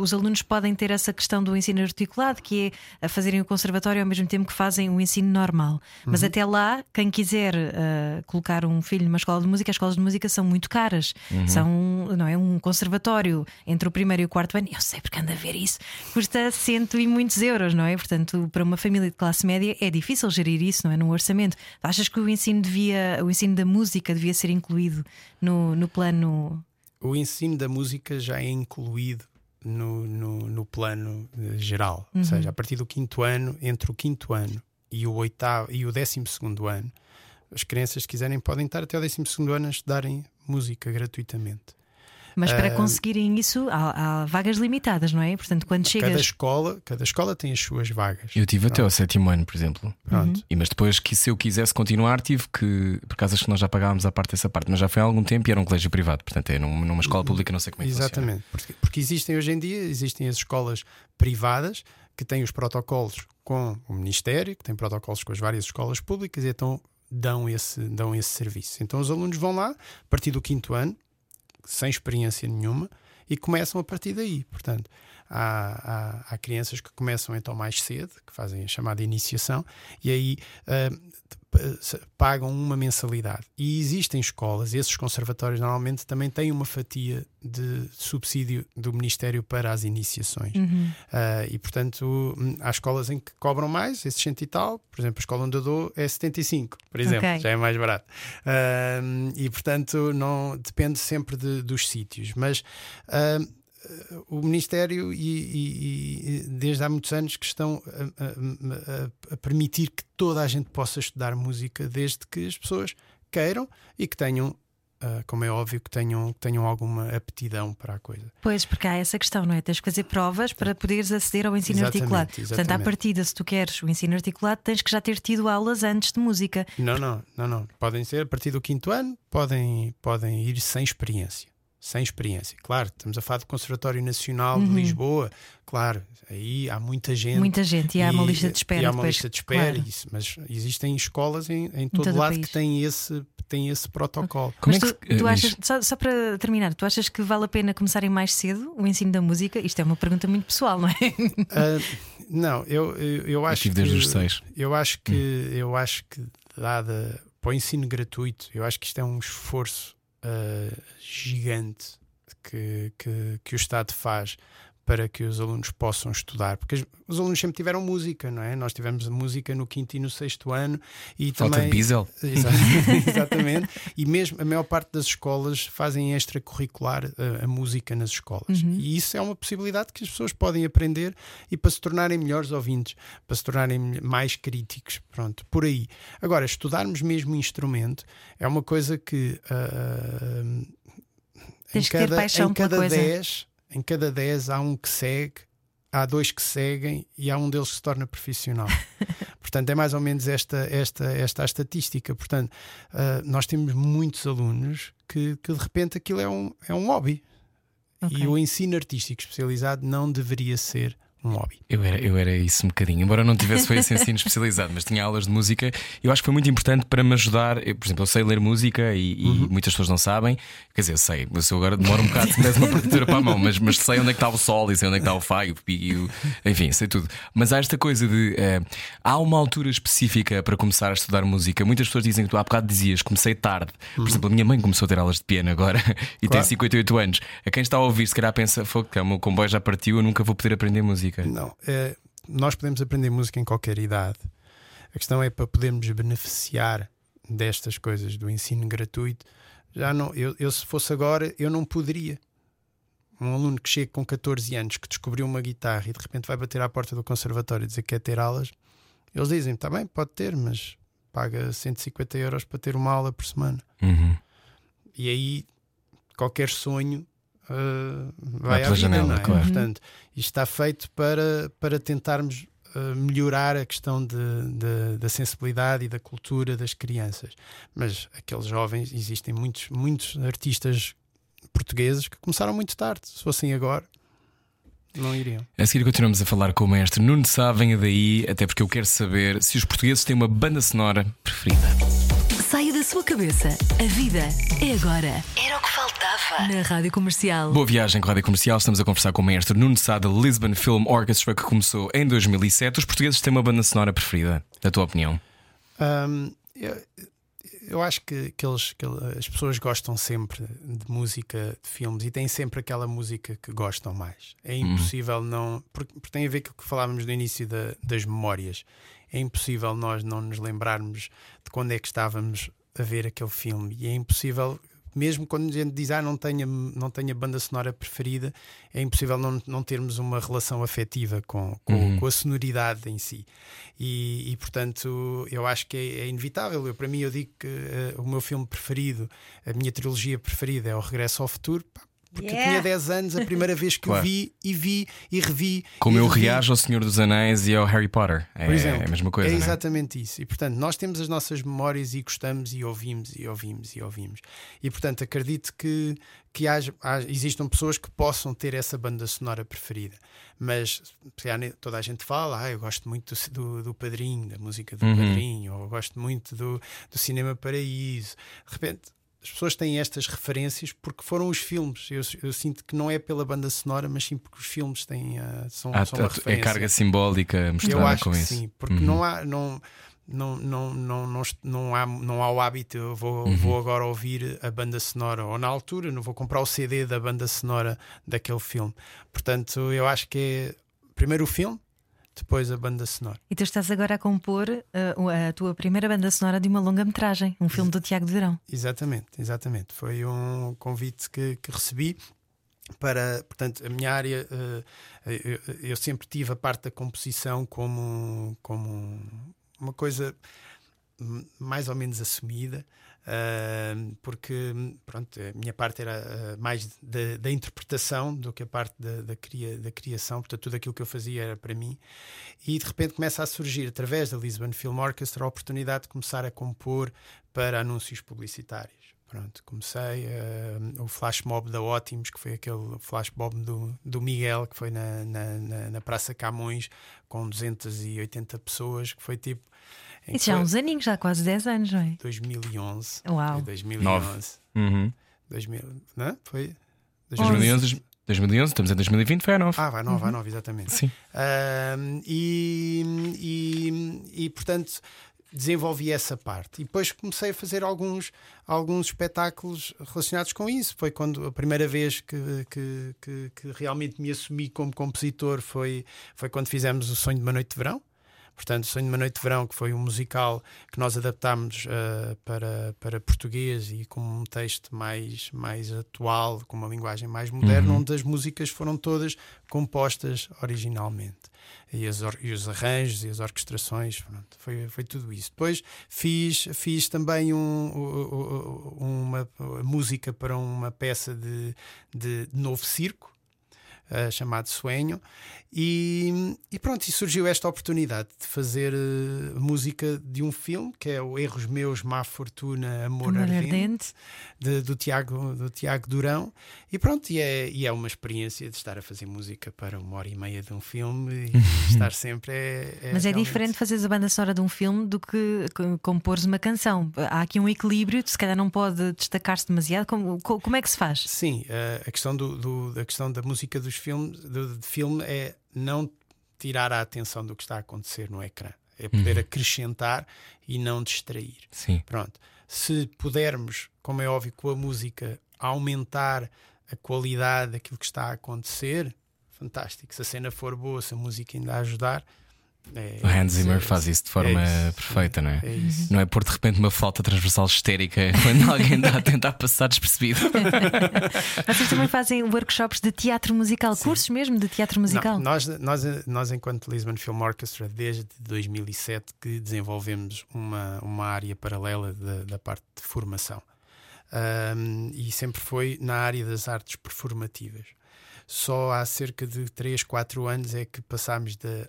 os alunos podem ter essa questão do ensino articulado, que é a fazerem o conservatório ao mesmo tempo que fazem o ensino normal. Mas Uhum. até lá, quem quiser uh, colocar um filho numa escola de música, as escolas de música são muito caras. Uhum. São, não é? Um conservatório entre o primeiro e o quarto ano, eu sei porque anda a ver isso, custa cento e muitos euros, não é? Portanto, para uma família de classe média é difícil gerir isso, não é? No orçamento. Achas que o ensino devia, o ensino da música devia ser incluído no, no plano? O ensino da música já é incluído no, no, no plano geral. Ou seja, a partir do quinto ano, entre o quinto ano e o oitavo e o décimo segundo ano, as crianças, se quiserem, podem estar até o décimo segundo ano a estudarem música gratuitamente. Mas para Ah, conseguirem isso, há, há vagas limitadas, não é? Portanto, quando Cada chegas. escola, cada escola tem as suas vagas. Eu tive até ao sétimo ano, por exemplo. Pronto. E mas depois que se eu quisesse continuar, tive que. Por causa que nós já pagávamos a parte dessa parte, mas já foi há algum tempo e era um colégio privado. Portanto, é num- numa escola pública, não sei como é que funciona. Exatamente, porque, porque existem hoje em dia existem as escolas privadas que têm os protocolos com o Ministério, que têm protocolos com as várias escolas públicas e então dão esse, dão esse serviço. Então os alunos vão lá, a partir do quinto ano, sem experiência nenhuma, e começam a partir daí. Portanto, há, há, há crianças que começam então mais cedo, que fazem a chamada iniciação, e aí se- pagam uma mensalidade. E existem escolas, esses conservatórios normalmente também têm uma fatia de subsídio do Ministério para as iniciações. Ah, e portanto, hum, há escolas em que cobram mais, esses cento e tal. Por exemplo, a escola onde eu dou é 75, por exemplo, Ok. já é mais barato. Ah, e portanto, não depende sempre de- dos sítios. Mas o Ministério e, e- e desde há muitos anos que estão a, a- a- permitir que toda a gente possa estudar música desde que as pessoas queiram e que tenham, ah, como é óbvio, que tenham, que tenham alguma aptidão para a coisa. Pois, porque há essa questão, não é? Tens que fazer provas para poderes aceder ao ensino Exatamente, articulado. Portanto, à exatamente. partida, se tu queres o ensino articulado, tens que já ter tido aulas antes de música. Não, não, não, não. Podem ser a partir do quinto ano, podem, podem ir sem experiência. Sem experiência. Claro, estamos a falar do Conservatório Nacional de Lisboa. Claro, aí há muita gente. Uhum. Muita gente, e há uma lista de espera E há uma depois, lista de espera, claro. isso, mas existem escolas em, em todo, todo o lado que têm esse, têm esse protocolo. Como Mas é que tu, se- eh, tu achas, só, só para terminar, tu achas que vale a pena começarem mais cedo o ensino da música? Isto é uma pergunta muito pessoal, não é? Ah, não, eu, eu, eu acho tive desde que, os seis. Eu acho que eu acho que dada para o ensino gratuito, eu acho que isto é um esforço ah, gigante que, que, que o Estado faz para que os alunos possam estudar, porque os alunos sempre tiveram música, não é? Nós tivemos música no quinto e no sexto ano e Falta também de Diesel. Exa- Exatamente. E mesmo a maior parte das escolas fazem extracurricular a, a música nas escolas. E isso é uma possibilidade que as pessoas podem aprender e para se tornarem melhores ouvintes, para se tornarem mais críticos. Pronto, por aí. Agora, estudarmos mesmo instrumento é uma coisa que. em Tens que ter cada, paixão em cada coisa. 10, em cada 10 há um que segue, há dois que seguem e há um deles que se torna profissional. Portanto, é mais ou menos esta, esta, esta a estatística. Portanto, ah, nós temos muitos alunos que, que de repente aquilo é um, é um hobby. Ok. E o ensino artístico especializado não deveria ser um hobby. Eu era, eu era isso um bocadinho, embora não tivesse feito esse ensino especializado, mas tinha aulas de música. Eu acho que foi muito importante para me ajudar. Eu, por exemplo, eu sei ler música e, e Uhum. muitas pessoas não sabem. Quer dizer, eu sei, mas eu agora demoro um bocado se uma partitura para a mão, mas, mas sei onde é que está o sol e sei onde é que está o e o e o- enfim, sei tudo. Mas há esta coisa de eh, há uma altura específica para começar a estudar música. Muitas pessoas dizem que tu há bocado dizias comecei tarde. Por exemplo, a minha mãe começou a ter aulas de piano agora e tem Claro. 58 anos. A quem está a ouvir, se calhar pensa, "Fogo, que o meu comboio já partiu, eu nunca vou poder aprender música. Não, é, nós podemos aprender música em qualquer idade. A questão é para podermos beneficiar destas coisas do ensino gratuito. Já não, eu, eu se fosse agora, eu não poderia. Um aluno que chega com 14 anos, que descobriu uma guitarra e de repente vai bater à porta do conservatório e dizer que quer ter aulas, eles dizem: está bem, pode ter, mas paga 150 euros para ter uma aula por semana. Uhum. E aí qualquer sonho uh, Vai vai, à vida, janela, não é? claro. Portanto, isto está feito para, para tentarmos uh, melhorar a questão de, de- da sensibilidade e da cultura das crianças. Mas aqueles jovens, existem muitos, muitos artistas portugueses que começaram muito tarde. Se fossem agora, não iriam. A seguir continuamos a falar com o mestre Nuno Sá, venha daí, até porque eu quero saber se os portugueses têm uma banda sonora preferida. Sua cabeça. A vida é agora. Era o que faltava. Na Rádio Comercial. Boa viagem com a Rádio Comercial, estamos a conversar com o mestre Nuno Sá da Lisbon Film Orchestra, que começou em 2007. Os portugueses têm uma banda sonora preferida, na tua opinião? Hum, eu, eu acho que, que, eles- que as pessoas gostam sempre de música de filmes e têm sempre aquela música que gostam mais. É impossível não. Porque, porque tem a ver com o que falávamos no início da- das memórias. É impossível nós não nos lembrarmos de quando é que estávamos a ver aquele filme. E é impossível mesmo quando a gente diz ah, não tenha, não tenha banda sonora preferida, é impossível não, não termos uma relação afetiva com, com, Uhum. com a sonoridade em si. E, e, portanto, eu acho que é, é inevitável. Eu, para mim, eu digo que eh, o meu filme preferido, a minha trilogia preferida é O Regresso ao Futuro. pá, Porque Yeah. eu tinha 10 anos, a primeira vez que Claro. o vi e vi e revi. Como e eu revi. reajo ao Senhor dos Anéis e ao Harry Potter. É, Por exemplo, é a mesma coisa. É é? exatamente isso. E portanto, nós temos as nossas memórias e gostamos e ouvimos e ouvimos e ouvimos. E portanto, acredito que, que haja, haja- existam pessoas que possam ter essa banda sonora preferida. Mas toda a gente fala, ah, eu gosto muito do, do, do Padrinho, da música do Uhum. Padrinho, ou eu gosto muito do, do Cinema Paraíso. De repente. As pessoas têm estas referências porque foram os filmes. Eu, eu sinto que não é pela banda sonora, mas sim porque os filmes têm, ah, são, Há- são é carga simbólica Eu misturada acho com que isso. sim, porque Uhum. não há. Não, não, não, não, não, não, há, não há o hábito, eu vou, Uhum. vou agora ouvir a banda sonora, ou na altura, não vou comprar o CD da banda sonora daquele filme. Portanto, eu acho que é primeiro o filme, depois a banda sonora. E tu estás agora a compor uh, a tua primeira banda sonora de uma longa-metragem, um filme do Tiago de Verão. Exatamente, exatamente. Foi um convite que, que recebi para, portanto, a minha área, eh, eu, eu sempre tive a parte da composição como, como uma coisa mais ou menos assumida, porque pronto, a minha parte era ah, mais da, interpretação do que a parte da, cria, da criação, portanto, tudo aquilo que eu fazia era para mim. E de repente começa a surgir, através da Lisbon Film Orchestra, a oportunidade de começar a compor para anúncios publicitários. Pronto, comecei uh, o flash mob da Ótimos, que foi aquele flash mob do, do Miguel, que foi na, na, na Praça Camões, com 280 pessoas, que foi tipo. Isso já há uns aninhos, já há quase 10 anos, não é? 2011. Uau. Foi 2011. Nove. Uhum. 2000, não? Foi? 2011, 2011, estamos em 2020, foi a 9. Ah, vai 9, vai 9, exatamente. Sim. E, e, e, portanto desenvolvi essa parte e depois comecei a fazer alguns alguns espetáculos relacionados com isso foi quando a primeira vez que, que, que, que realmente me assumi como compositor foi foi quando fizemos o sonho de uma noite de verão Portanto, o Sonho de uma Noite de Verão, que foi um musical que nós adaptámos uh, para, para português e com um texto mais, mais atual, com uma linguagem mais moderna, Uhum. onde as músicas foram todas compostas originalmente. E, as e os arranjos e as orquestrações, pronto, foi, foi tudo isso. Depois fiz, fiz também um- uma música para uma peça de, de novo circo. Uh, chamado Sueño, e, e pronto, e surgiu esta oportunidade de fazer uh, música de um filme que é o Erros Meus, Má Fortuna, Amor, Amor Ardente, Ardente. de- do, Tiago, do Tiago Durão, e pronto, e é, e é uma experiência de estar a fazer música para uma hora e meia de um filme e estar sempre é, é Mas é realmente- diferente fazeres a banda sonora de um filme do que co- compores uma canção. Há aqui um equilíbrio, se calhar não pode destacar-se demasiado. Como, co- como é que se faz? Sim, eh, a questão, do, do- da questão da música dos filmes, do, de filme é não tirar a atenção do que está a acontecer no ecrã. É poder acrescentar e não distrair. Sim. Pronto. Se pudermos, como é óbvio, com a música aumentar a qualidade daquilo que está a acontecer, fantástico. Se a cena for boa, se a música ainda a ajudar. É, O Hans Zimmer é- faz isso de forma é isso, perfeita, não é? É isso. Não é pôr de repente uma flauta transversal histérica quando alguém está a tentar passar despercebido. Vocês também fazem workshops de teatro musical, cursos mesmo de teatro musical? Não, nós, nós, nós, enquanto Lisbon Film Orchestra, desde 2007 que desenvolvemos uma, uma área paralela da, da parte de formação. Ahm, e sempre foi na área das artes performativas. Só há cerca de 3, 4 anos é que passámos da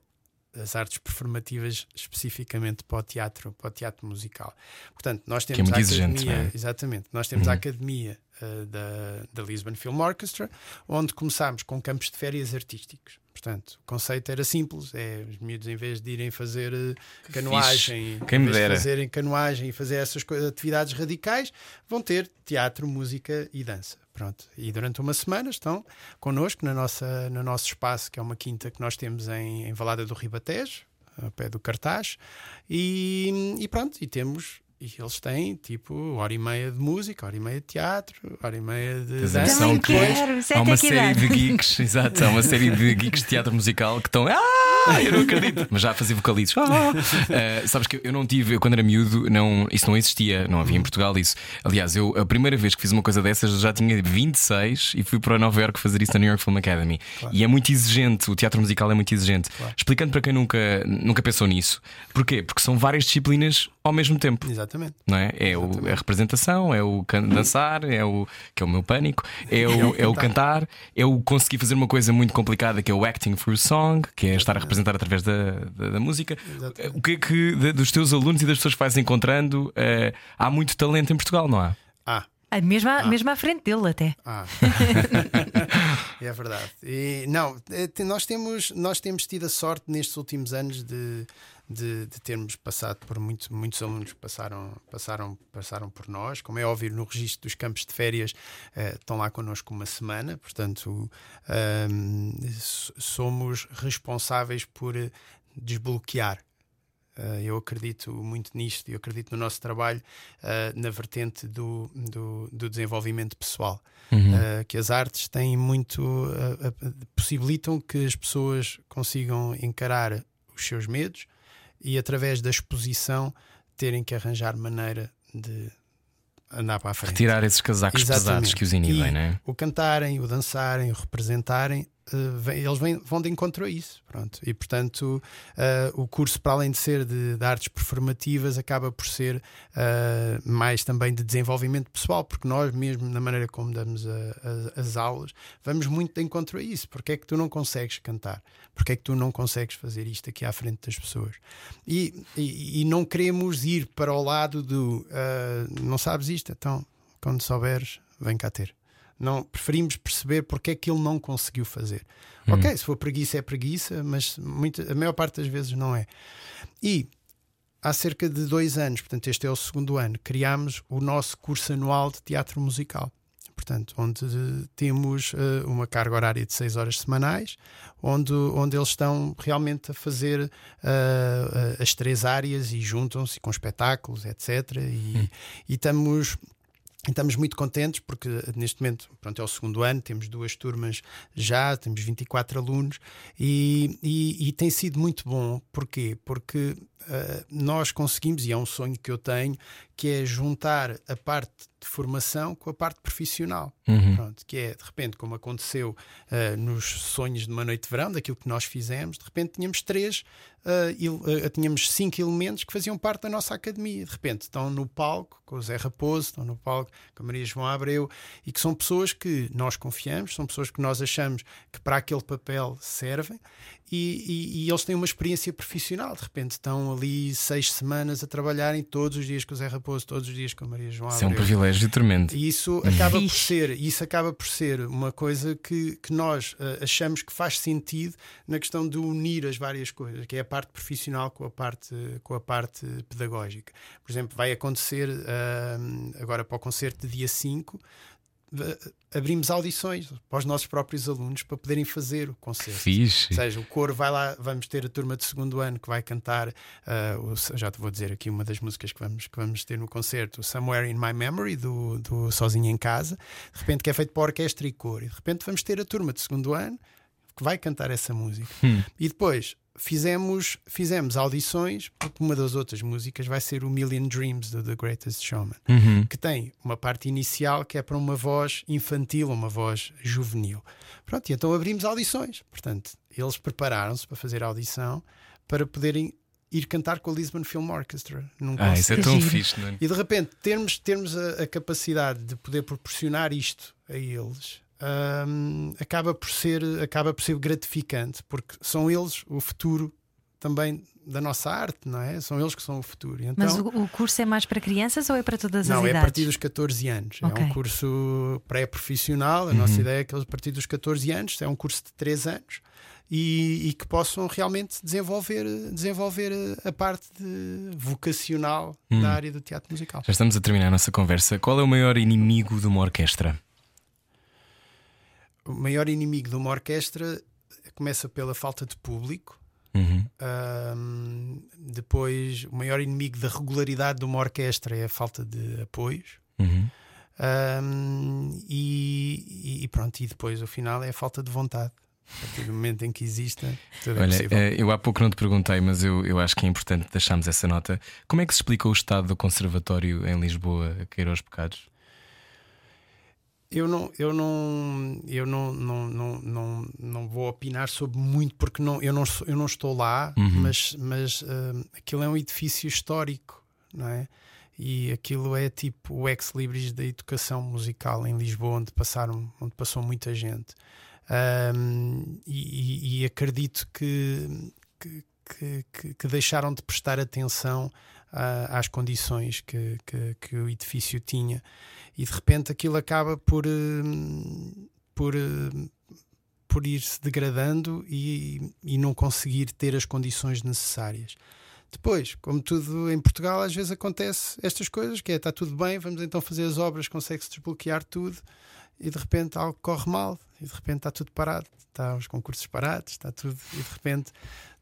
das artes performativas especificamente para o teatro, para o teatro musical. Portanto, nós é temos muito a academia, é? exatamente, nós temos a academia uh, da, da Lisbon Film Orchestra, onde começámos com campos de férias artísticos. Portanto, o conceito era simples: é os miúdos, em vez de irem fazer uh, canoagem, Quem me em vez de dera. fazerem canoagem e fazer essas coisas, atividades radicais, vão ter teatro, música e dança. Pronto. E durante uma semana estão connosco na nossa, no nosso espaço, que é uma quinta que nós temos em, em Valada do Ribatejo, ao pé do cartaz, e, e pronto, e temos. E eles têm tipo hora e meia de música, hora e meia de teatro, hora e meia de dança. Que quero, sei há uma que série de geeks, exato, há uma série de geeks de teatro musical que estão. Ah! Eu não acredito. Mas já fazia vocalizos. Ah. Uh, sabes que eu não tive, eu quando era miúdo, não, isso não existia, não havia em Portugal isso. Aliás, eu a primeira vez que fiz uma coisa dessas já tinha 26 e fui para Nova York fazer isso na New York Film Academy. Claro. E é muito exigente, o teatro musical é muito exigente. Claro. Explicando para quem nunca, nunca pensou nisso. Porquê? Porque são várias disciplinas ao mesmo tempo. Exatamente. Não é? É o, a representação, é o dançar, é o que é o meu pânico, é o, é o, é o cantar, é o conseguir fazer uma coisa muito complicada que é o acting through song, que é estar a representar através da, da, da música. Exatamente. O que é que de, dos teus alunos e das pessoas que vais encontrando uh, há muito talento em Portugal, não há? Ah. Mesmo, à, ah. mesmo à frente dele, até. Ah. é verdade. E, não, é, nós temos, nós temos tido a sorte nestes últimos anos de, de, de, termos passado por muito, muitos alunos que passaram, passaram, passaram por nós. Como é óbvio, no registro dos campos de férias eh, estão lá connosco uma semana, portanto, ehm, somos responsáveis por desbloquear Uh, eu acredito muito nisto, eu acredito no nosso trabalho uh, na vertente do, do, do desenvolvimento pessoal. Uhum. Uh, que as artes têm muito. possibilitam que as pessoas consigam encarar os seus medos e, através da exposição, terem que arranjar maneira de andar para a frente. Retirar esses casacos Exatamente. pesados que os inibem, não é? O cantarem, o dançarem, o representarem Uh, eles vêm, vão de encontro a isso. Pronto. E portanto, uh, o curso, para além de ser de, de artes performativas, acaba por ser uh, mais também de desenvolvimento pessoal, porque nós, mesmo na maneira como damos a, a, as aulas, vamos muito de encontro a isso. Porque é que tu não consegues cantar? Porque é que tu não consegues fazer isto aqui à frente das pessoas? E, e, e não queremos ir para o lado do não sabes isto, então quando souberes, vem cá ter. Não, preferimos perceber porque é que ele não conseguiu fazer. Hum. Ok, se for preguiça é preguiça, mas muita, a maior parte das vezes não é. E há cerca de dois anos, portanto, este é o segundo ano, criámos o nosso curso anual de teatro musical. Portanto, onde temos uh, uma carga horária de seis horas semanais, onde, onde eles estão realmente a fazer uh, as três áreas e juntam-se com espetáculos, etc. E, hum. e estamos estamos muito contentes porque neste momento pronto, é o segundo ano, temos duas turmas já, temos 24 alunos e, e, e tem sido muito bom. Porquê? Porque uh, nós conseguimos, e é um sonho que eu tenho, que é juntar a parte de formação com a parte profissional. Uhum. Pronto, que é, de repente, como aconteceu uh, nos sonhos de uma noite de verão, daquilo que nós fizemos, de repente tínhamos três, uh, il, uh, tínhamos cinco elementos que faziam parte da nossa academia. De repente estão no palco com o Zé Raposo, estão no palco com a Maria João Abreu, e que são pessoas que nós confiamos, são pessoas que nós achamos que para aquele papel servem, e, e, e eles têm uma experiência profissional. De repente estão ali seis semanas a trabalharem todos os dias com o Zé Raposo, todos os dias com a Maria João. Isso é um privilégio tremendo. E isso acaba por ser, isso acaba por ser uma coisa que, que nós uh, achamos que faz sentido na questão de unir as várias coisas, que é a parte profissional com a parte, com a parte pedagógica. Por exemplo, vai acontecer uh, agora para o concerto de dia 5 abrimos audições para os nossos próprios alunos para poderem fazer o concerto. Fixe. Ou seja, o coro vai lá, vamos ter a turma de segundo ano que vai cantar, uh, já te vou dizer aqui uma das músicas que vamos, que vamos ter no concerto, Somewhere in My Memory, do, do Sozinho em Casa, de repente que é feito para orquestra e coro, e de repente vamos ter a turma de segundo ano que vai cantar essa música. Hum. E depois fizemos, fizemos audições, porque uma das outras músicas vai ser o Million Dreams do The Greatest Showman, uhum. que tem uma parte inicial que é para uma voz infantil, uma voz juvenil. Pronto, e então abrimos audições. Portanto, eles prepararam-se para fazer a audição para poderem ir cantar com a Lisbon Film Orchestra. Num ah, isso é tão fixe, não é? E de repente termos, termos a, a capacidade de poder proporcionar isto a eles um, acaba, por ser, acaba por ser gratificante, porque são eles o futuro também da nossa arte, não é? São eles que são o futuro. Então, Mas o, o, curso é mais para crianças ou é para todas não, as idades? Não, é a partir dos 14 anos. Okay. É um curso pré-profissional. A uhum. nossa ideia é que eles, a partir dos 14 anos, é um curso de 3 anos. E, e, que possam realmente desenvolver, desenvolver a parte vocacional da hum. área do teatro musical. Já estamos a terminar a nossa conversa. Qual é o maior inimigo de uma orquestra? O maior inimigo de uma orquestra começa pela falta de público. Uhum. Um, depois, o maior inimigo da regularidade de uma orquestra é a falta de apoios. Uhum. Um, e, e, pronto, e depois o final é a falta de vontade. A partir do momento em que exista, tudo é Olha, possível. eh, eu há pouco não te perguntei, mas eu, eu acho que é importante deixarmos essa nota. Como é que se explica o estado do conservatório em Lisboa a cair aos pecados? Eu não, eu não, eu não, não, não, não, não vou opinar sobre muito porque não, eu, não, eu não estou lá, mas, mas hum, aquilo é um edifício histórico, não é? E aquilo é tipo o ex-libris da educação musical em Lisboa, onde passaram, onde passou muita gente. Hum, e, e- acredito que, que- que- que deixaram de prestar atenção às condições que, que, que o edifício tinha e de repente aquilo acaba por, hum, por, hum, por ir se degradando e, e não conseguir ter as condições necessárias. Depois, como tudo em Portugal, às vezes acontece estas coisas, que é está tudo bem, vamos então fazer as obras, consegue-se desbloquear tudo e de repente algo corre mal e de repente está tudo parado, está os concursos parados, está tudo e de repente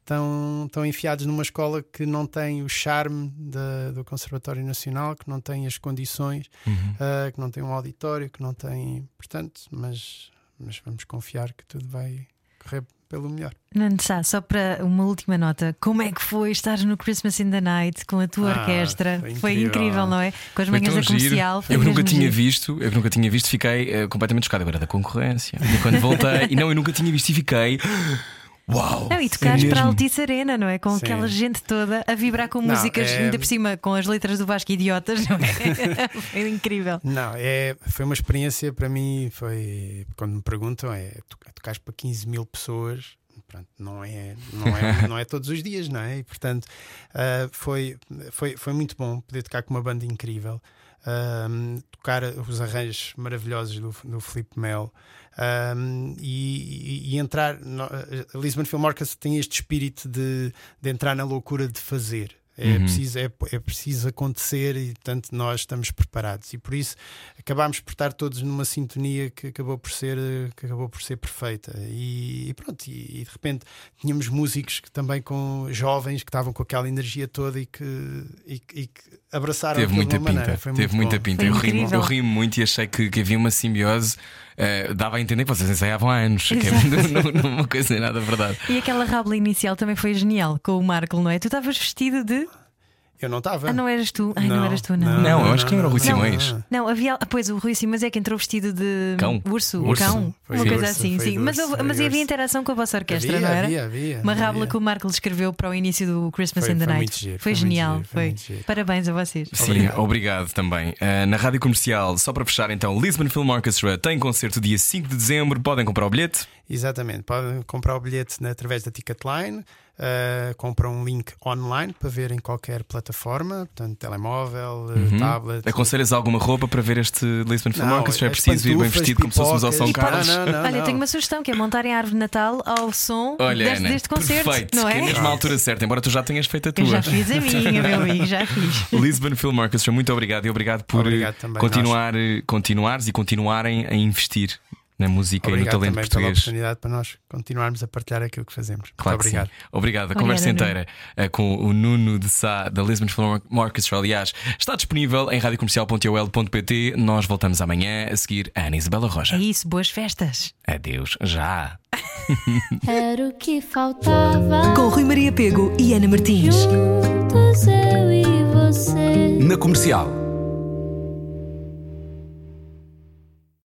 estão, estão enfiados numa escola que não tem o charme da- do Conservatório Nacional, que não tem as condições, ah, que não tem um auditório, que não tem. Portanto, mas, mas vamos confiar que tudo vai correr pelo melhor. Nuno Sá, só para uma última nota, como é que foi estar no Christmas in the Night com a tua Ah, orquestra? foi Foi incrível. incrível, não é? Com as manhãs da comercial. Eu nunca tinha giro. visto, eu nunca tinha visto, fiquei eh, completamente chocado agora da concorrência. E quando voltei, e não, eu nunca tinha visto e fiquei. Uau! Não, e tocares é para a. Altice Arena, não é? Com Sim. aquela gente toda a vibrar com Não, músicas, é- ainda por cima com as letras do Vasco Idiotas, não é? Foi incrível. Não, é, foi uma experiência para mim. Foi quando me perguntam, é to- tocares para 15 mil pessoas. Pronto, não é, não, é, não é todos os dias, não é? E portanto ah, foi, foi, foi muito bom poder tocar com uma banda incrível, Ahm, tocar os arranjos maravilhosos do, do Felipe Mel Ahm, e, e- entrar. no- a Lisbon Film Orchestra tem este espírito de, de entrar na loucura de fazer. É, Uhum. preciso, é, é preciso acontecer e, portanto, nós estamos preparados. E por isso acabámos por estar todos numa sintonia que acabou por ser, eh, que acabou por ser perfeita. E, e pronto, e, e de repente tínhamos músicos que também com jovens que estavam com aquela energia toda e que, e, e que abraçaram Teve muita de uma maneira. pinta, Foi teve muito muita bom. pinta. Foi Eu ri, eu ri muito e achei que, que havia uma simbiose. eh, dava a entender que vocês ensaiavam há anos, que é não- não- não uma coisa nada verdade. E aquela rábula inicial também foi genial com o Marco, não é? Tu estavas vestido de. Eu não estava. Ah, não eras tu? Ai, não, eras tu, não. Não, eu acho que era o Rui Simões. Não, havia. ah, Pois o Rui Simões é que entrou vestido de Cão. urso, Urso. cão, Foi uma coisa urso, assim, sim. de Mas, urso, houve- mas havia urso. interação com a vossa orquestra, Havia, não era? havia, havia, Uma rábula que o Marco lhe escreveu para o início do Christmas Foi- in the foi Night. muito giro, foi foi muito genial, giro, foi muito giro. Parabéns a vocês. Sim, Obrigado. obrigado, também. Ah, na rádio comercial, só para fechar então, Lisbon Film Orchestra tem concerto dia 5 de dezembro. Podem comprar o bilhete. Exatamente, podem comprar o bilhete através da Ticketline, uh, compram um link online para ver em qualquer plataforma, portanto, telemóvel, uh, Uhum. tablet. Aconselhas alguma roupa para ver este Lisbon Film Não, Orchestra? É preciso ir bem vestido como se fôssemos ao São. Carlos? Não, não, não, Olha, tenho uma sugestão que é montarem a árvore de Natal ao som Olha, deste, Ana, deste concerto, perfeito, não que é é? mesmo a altura certa, embora tu já tenhas feito a tua. Eu já fiz a minha, meu amigo, já fiz. Lisbon Film Orchestra, muito obrigado e obrigado por Obrigado eh, também, continuar, eh, continuares e continuarem a investir na música e no Obrigado talento também pela português. oportunidade para nós continuarmos a partilhar aquilo que fazemos. Claro Muito que sim. obrigado. Obrigado. A conversa Nuno. inteira eh, com o Nuno de Sá da Lisbon Film Orchestra, aliás, está disponível em radiocomercial.ol.pt. Nós voltamos amanhã a seguir a Ana Isabela Roja. É isso, boas festas. Adeus, já. Era o que faltava. Com Rui Maria Pego e Ana Martins. Juntos eu e você. Na comercial.